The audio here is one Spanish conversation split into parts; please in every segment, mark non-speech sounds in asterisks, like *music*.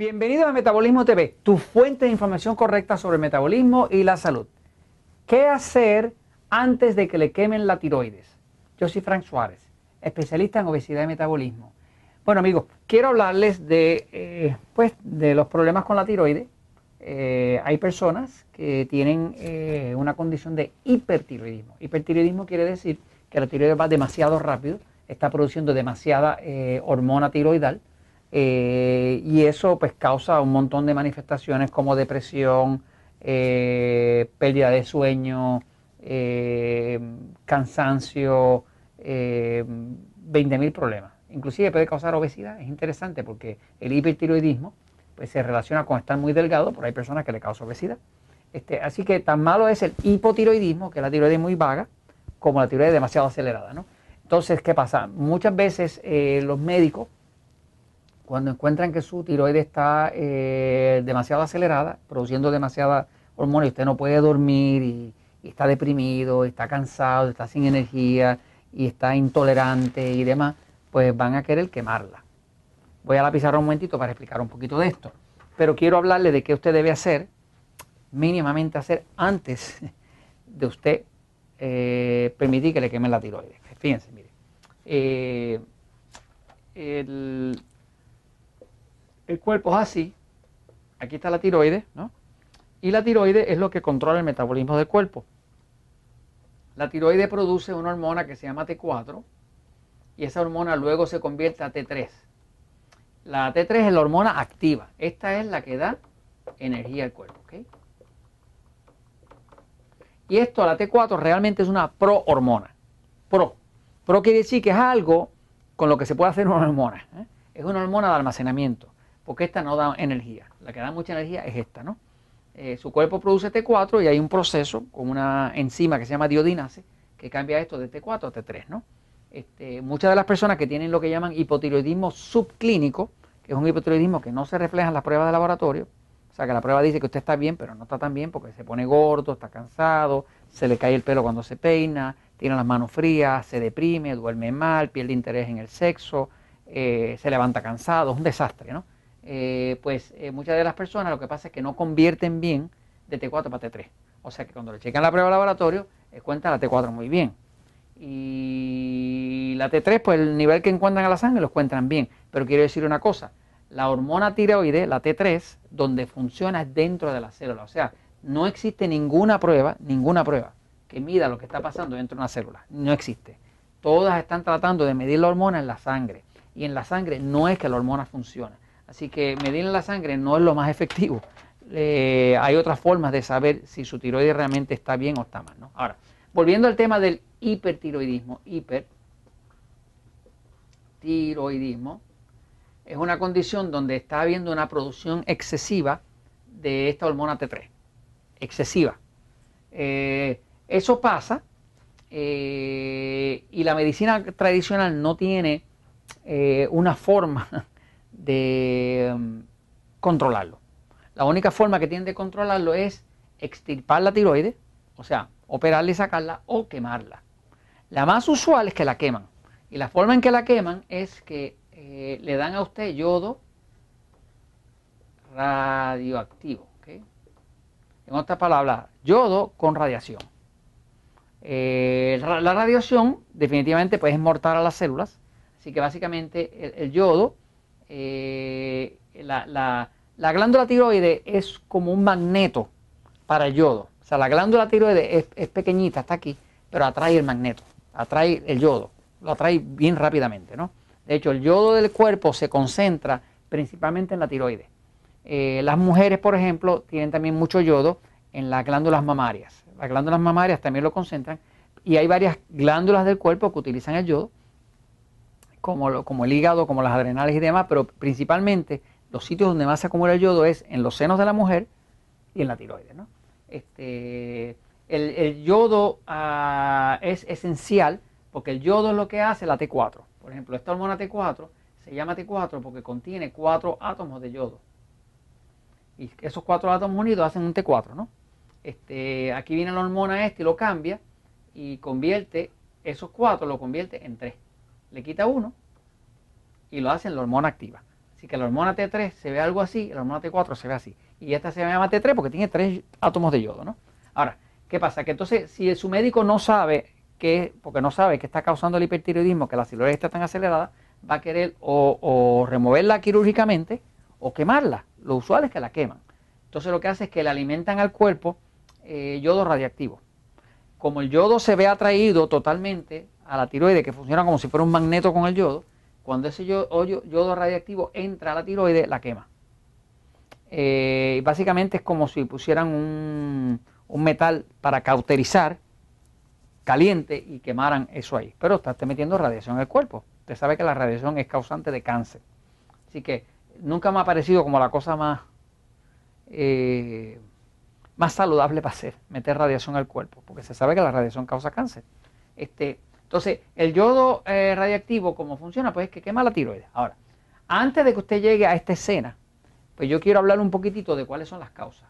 Bienvenido a Metabolismo TV, tu fuente de información correcta sobre metabolismo y la salud. ¿Qué hacer antes de que le quemen la tiroides? Yo soy Frank Suárez, especialista en obesidad y metabolismo. Bueno amigos, quiero hablarles de, eh, pues, de los problemas con la tiroides. Eh, hay personas que tienen eh, una condición de hipertiroidismo. Hipertiroidismo quiere decir que la tiroides va demasiado rápido, está produciendo demasiada hormona tiroidal eh, y eso pues causa un montón de manifestaciones como depresión, eh, pérdida de sueño, eh, cansancio, 20.000 problemas. Inclusive puede causar obesidad. Es interesante porque el hipertiroidismo pues, se relaciona con estar muy delgado, pero hay personas que le causa obesidad. Este, así que tan malo es el hipotiroidismo, que la tiroides muy vaga, como la tiroides demasiado acelerada. ¿no? Entonces, ¿qué pasa? Muchas veces los médicos cuando encuentran que su tiroides está eh, demasiado acelerada, produciendo demasiada hormona y usted no puede dormir y, está deprimido, está cansado, está sin energía y está intolerante y demás, pues van a querer quemarla. Voy a la pizarra un momentito para explicar un poquito de esto. Pero quiero hablarle de qué usted debe hacer, mínimamente hacer antes de usted eh, permitir que le quemen la tiroides. Fíjense, mire. Eh, el, el cuerpo es así, aquí está la tiroides, ¿no? Y la tiroides es lo que controla el metabolismo del cuerpo. La tiroides produce una hormona que se llama T4 y esa hormona luego se convierte a T3. La T3 es la hormona activa. Esta es la que da energía al cuerpo. ¿ok? Y esto, la T4, realmente es una prohormona. Pro. Pro quiere decir que es algo con lo que se puede hacer una hormona. ¿eh? Es una hormona de almacenamiento porque esta no da energía. La que da mucha energía es esta, ¿no? Eh, su cuerpo produce T4 y hay un proceso con una enzima que se llama diodinase que cambia esto de T4 a T3, ¿no? Este, muchas de las personas que tienen lo que llaman hipotiroidismo subclínico, que es un hipotiroidismo que no se refleja en las pruebas de laboratorio, o sea que la prueba dice que usted está bien, pero no está tan bien porque se pone gordo, está cansado, se le cae el pelo cuando se peina, tiene las manos frías, se deprime, duerme mal, pierde interés en el sexo, eh, se levanta cansado, es un desastre, ¿no? Eh, pues eh, muchas de las personas lo que pasa es que no convierten bien de T4 para T3. O sea que cuando le checan la prueba de laboratorio, les cuenta la T4 muy bien. Y la T3, pues el nivel que encuentran a la sangre los cuentan bien. Pero quiero decir una cosa, la hormona tiroide, la T3, donde funciona es dentro de la célula. O sea, no existe ninguna prueba, ninguna prueba que mida lo que está pasando dentro de una célula. No existe. Todas están tratando de medir la hormona en la sangre. Y en la sangre no es que la hormona funcione. Así que medir la sangre no es lo más efectivo. hay otras formas de saber si su tiroides realmente está bien o está mal. ¿no? Ahora, volviendo al tema del hipertiroidismo, hipertiroidismo es una condición donde está habiendo una producción excesiva de esta hormona T3, excesiva. Eh, eso pasa eh, y la medicina tradicional no tiene eh, una forma de um, controlarlo. La única forma que tienen de controlarlo es extirpar la tiroides, o sea, operarla y sacarla o quemarla. La más usual es que la queman. Y la forma en que la queman es que eh, le dan a usted yodo radioactivo. En otras palabras, yodo con radiación. Eh, la radiación definitivamente pues, es a las células, así que básicamente el yodo eh, la, glándula tiroide es como un magneto para el yodo. O sea, la glándula tiroide es, pequeñita, está aquí, pero atrae el magneto, atrae el yodo, lo atrae bien rápidamente, ¿no? De hecho, el yodo del cuerpo se concentra principalmente en la tiroide. Eh, las mujeres, por ejemplo, tienen también mucho yodo en las glándulas mamarias. Las glándulas mamarias también lo concentran y hay varias glándulas del cuerpo que utilizan el yodo como, el hígado, como las adrenales y demás, pero principalmente los sitios donde más se acumula el yodo es en los senos de la mujer y en la tiroides. ¿no? Este, el, yodo ah, es esencial porque el yodo es lo que hace la T4. Por ejemplo, esta hormona T4 se llama T4 porque contiene cuatro átomos de yodo. Y esos cuatro átomos unidos hacen un T4, ¿no? Este, aquí viene la hormona esta y lo cambia y convierte esos cuatro, lo convierte en tres le quita uno y lo hace en la hormona activa. Así que la hormona T3 se ve algo así, la hormona T4 se ve así. Y esta se llama T3 porque tiene tres átomos de yodo, ¿no? Ahora, ¿qué pasa? Que entonces, si su médico no sabe que, porque no sabe que está causando el hipertiroidismo, que la tiroides está tan acelerada, va a querer o, removerla quirúrgicamente o quemarla. Lo usual es que la queman. Entonces lo que hace es que le alimentan al cuerpo eh, yodo radiactivo. Como el yodo se ve atraído totalmente a la tiroide, que funciona como si fuera un magneto con el yodo, cuando ese yodo, radiactivo entra a la tiroide, la quema. Eh, básicamente es como si pusieran un, metal para cauterizar caliente y quemaran eso ahí. Pero está metiendo radiación en el cuerpo. Usted sabe que la radiación es causante de cáncer. Así que nunca me ha parecido como la cosa más, eh, más saludable para hacer, meter radiación al cuerpo, porque se sabe que la radiación causa cáncer. Este, entonces, el yodo eh, radiactivo, ¿cómo funciona? Pues es que quema la tiroides. Ahora, antes de que usted llegue a esta escena, pues yo quiero hablar un poquitito de cuáles son las causas.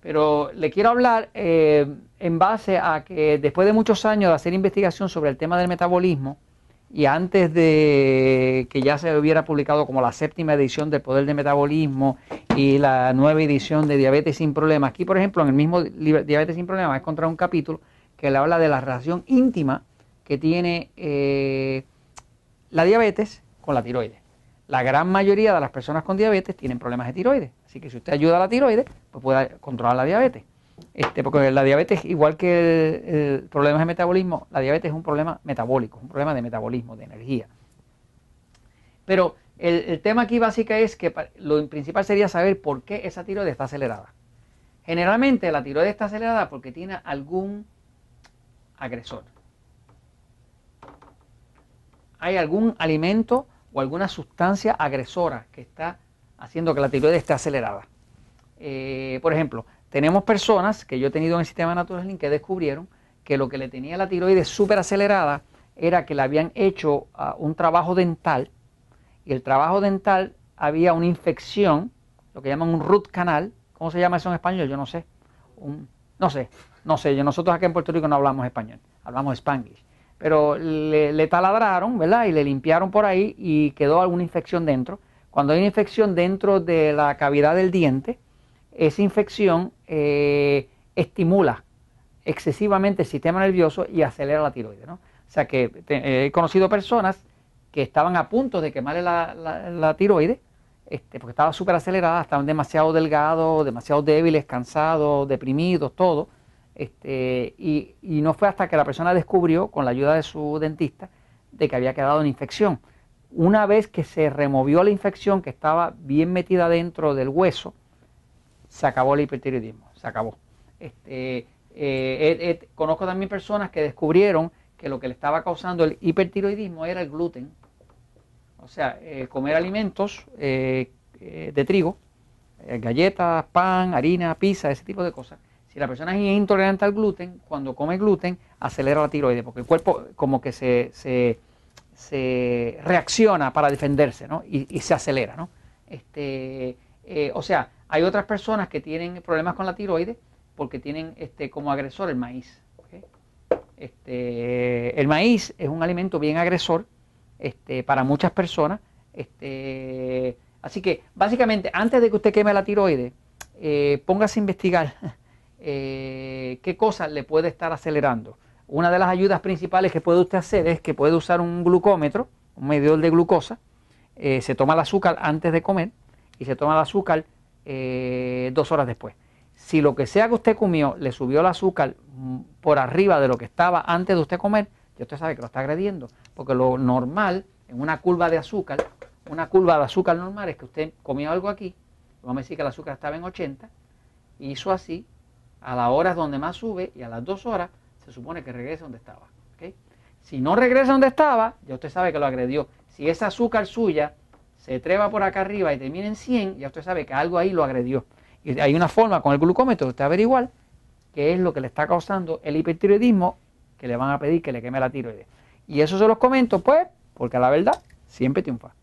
Pero le quiero hablar eh, en base a que después de muchos años de hacer investigación sobre el tema del metabolismo y antes de que ya se hubiera publicado como la séptima edición del poder del metabolismo y la nueva edición de Diabetes sin Problemas, aquí por ejemplo en el mismo Diabetes sin Problemas he encontrado un capítulo que le habla de la relación íntima que tiene eh, la diabetes con la tiroides. La gran mayoría de las personas con diabetes tienen problemas de tiroides. Así que si usted ayuda a la tiroides, pues puede controlar la diabetes. Este, porque la diabetes, igual que el, problema de metabolismo, la diabetes es un problema metabólico, un problema de metabolismo, de energía. Pero el, tema aquí básico es que lo principal sería saber por qué esa tiroides está acelerada. Generalmente la tiroides está acelerada porque tiene algún agresor. Hay algún alimento o alguna sustancia agresora que está haciendo que la tiroides esté acelerada. Eh, por ejemplo, tenemos personas que yo he tenido en el sistema Natural que descubrieron que lo que le tenía la tiroides súper acelerada era que le habían hecho ah, un trabajo dental y el trabajo dental había una infección, lo que llaman un root canal. ¿Cómo se llama eso en español? Yo no sé. No sé, no sé. Nosotros aquí en Puerto Rico no hablamos español, hablamos spanglish pero le, taladraron, ¿verdad? Y le limpiaron por ahí y quedó alguna infección dentro. Cuando hay una infección dentro de la cavidad del diente, esa infección eh, estimula excesivamente el sistema nervioso y acelera la tiroides, ¿no? O sea que he conocido personas que estaban a punto de quemarle la, la, tiroides, este, porque estaba súper acelerada, estaban demasiado delgados, demasiado débiles, cansados, deprimidos, todo este, y, no fue hasta que la persona descubrió, con la ayuda de su dentista, de que había quedado una infección. Una vez que se removió la infección que estaba bien metida dentro del hueso, se acabó el hipertiroidismo, se acabó. Este, eh, conozco también personas que descubrieron que lo que le estaba causando el hipertiroidismo era el gluten. O sea, eh, comer alimentos eh, de trigo, galletas, pan, harina, pizza, ese tipo de cosas si la persona es intolerante al gluten, cuando come gluten, acelera la tiroides, porque el cuerpo como que se, reacciona para defenderse, ¿no? Y, se acelera, ¿no? Este, eh, o sea, hay otras personas que tienen problemas con la tiroides porque tienen este, como agresor el maíz. Este, el maíz es un alimento bien agresor este, para muchas personas. Este, así que, básicamente, antes de que usted queme la tiroides, eh, póngase a investigar *laughs* eh, qué cosas le puede estar acelerando. Una de las ayudas principales que puede usted hacer es que puede usar un glucómetro, un medidor de glucosa, eh, se toma el azúcar antes de comer y se toma el azúcar eh, dos horas después. Si lo que sea que usted comió le subió el azúcar mm, por arriba de lo que estaba antes de usted comer, ya usted sabe que lo está agrediendo, porque lo normal en una curva de azúcar, una curva de azúcar normal es que usted comió algo aquí, vamos a decir que el azúcar estaba en 80, hizo así, a las horas donde más sube y a las dos horas se supone que regrese donde estaba. Si no regresa donde estaba, ya usted sabe que lo agredió. Si esa azúcar suya se treba por acá arriba y termina en 100, ya usted sabe que algo ahí lo agredió. Y hay una forma con el glucómetro de usted averiguar qué es lo que le está causando el hipertiroidismo que le van a pedir que le queme la tiroides. Y eso se los comento, pues, porque a la verdad siempre triunfa.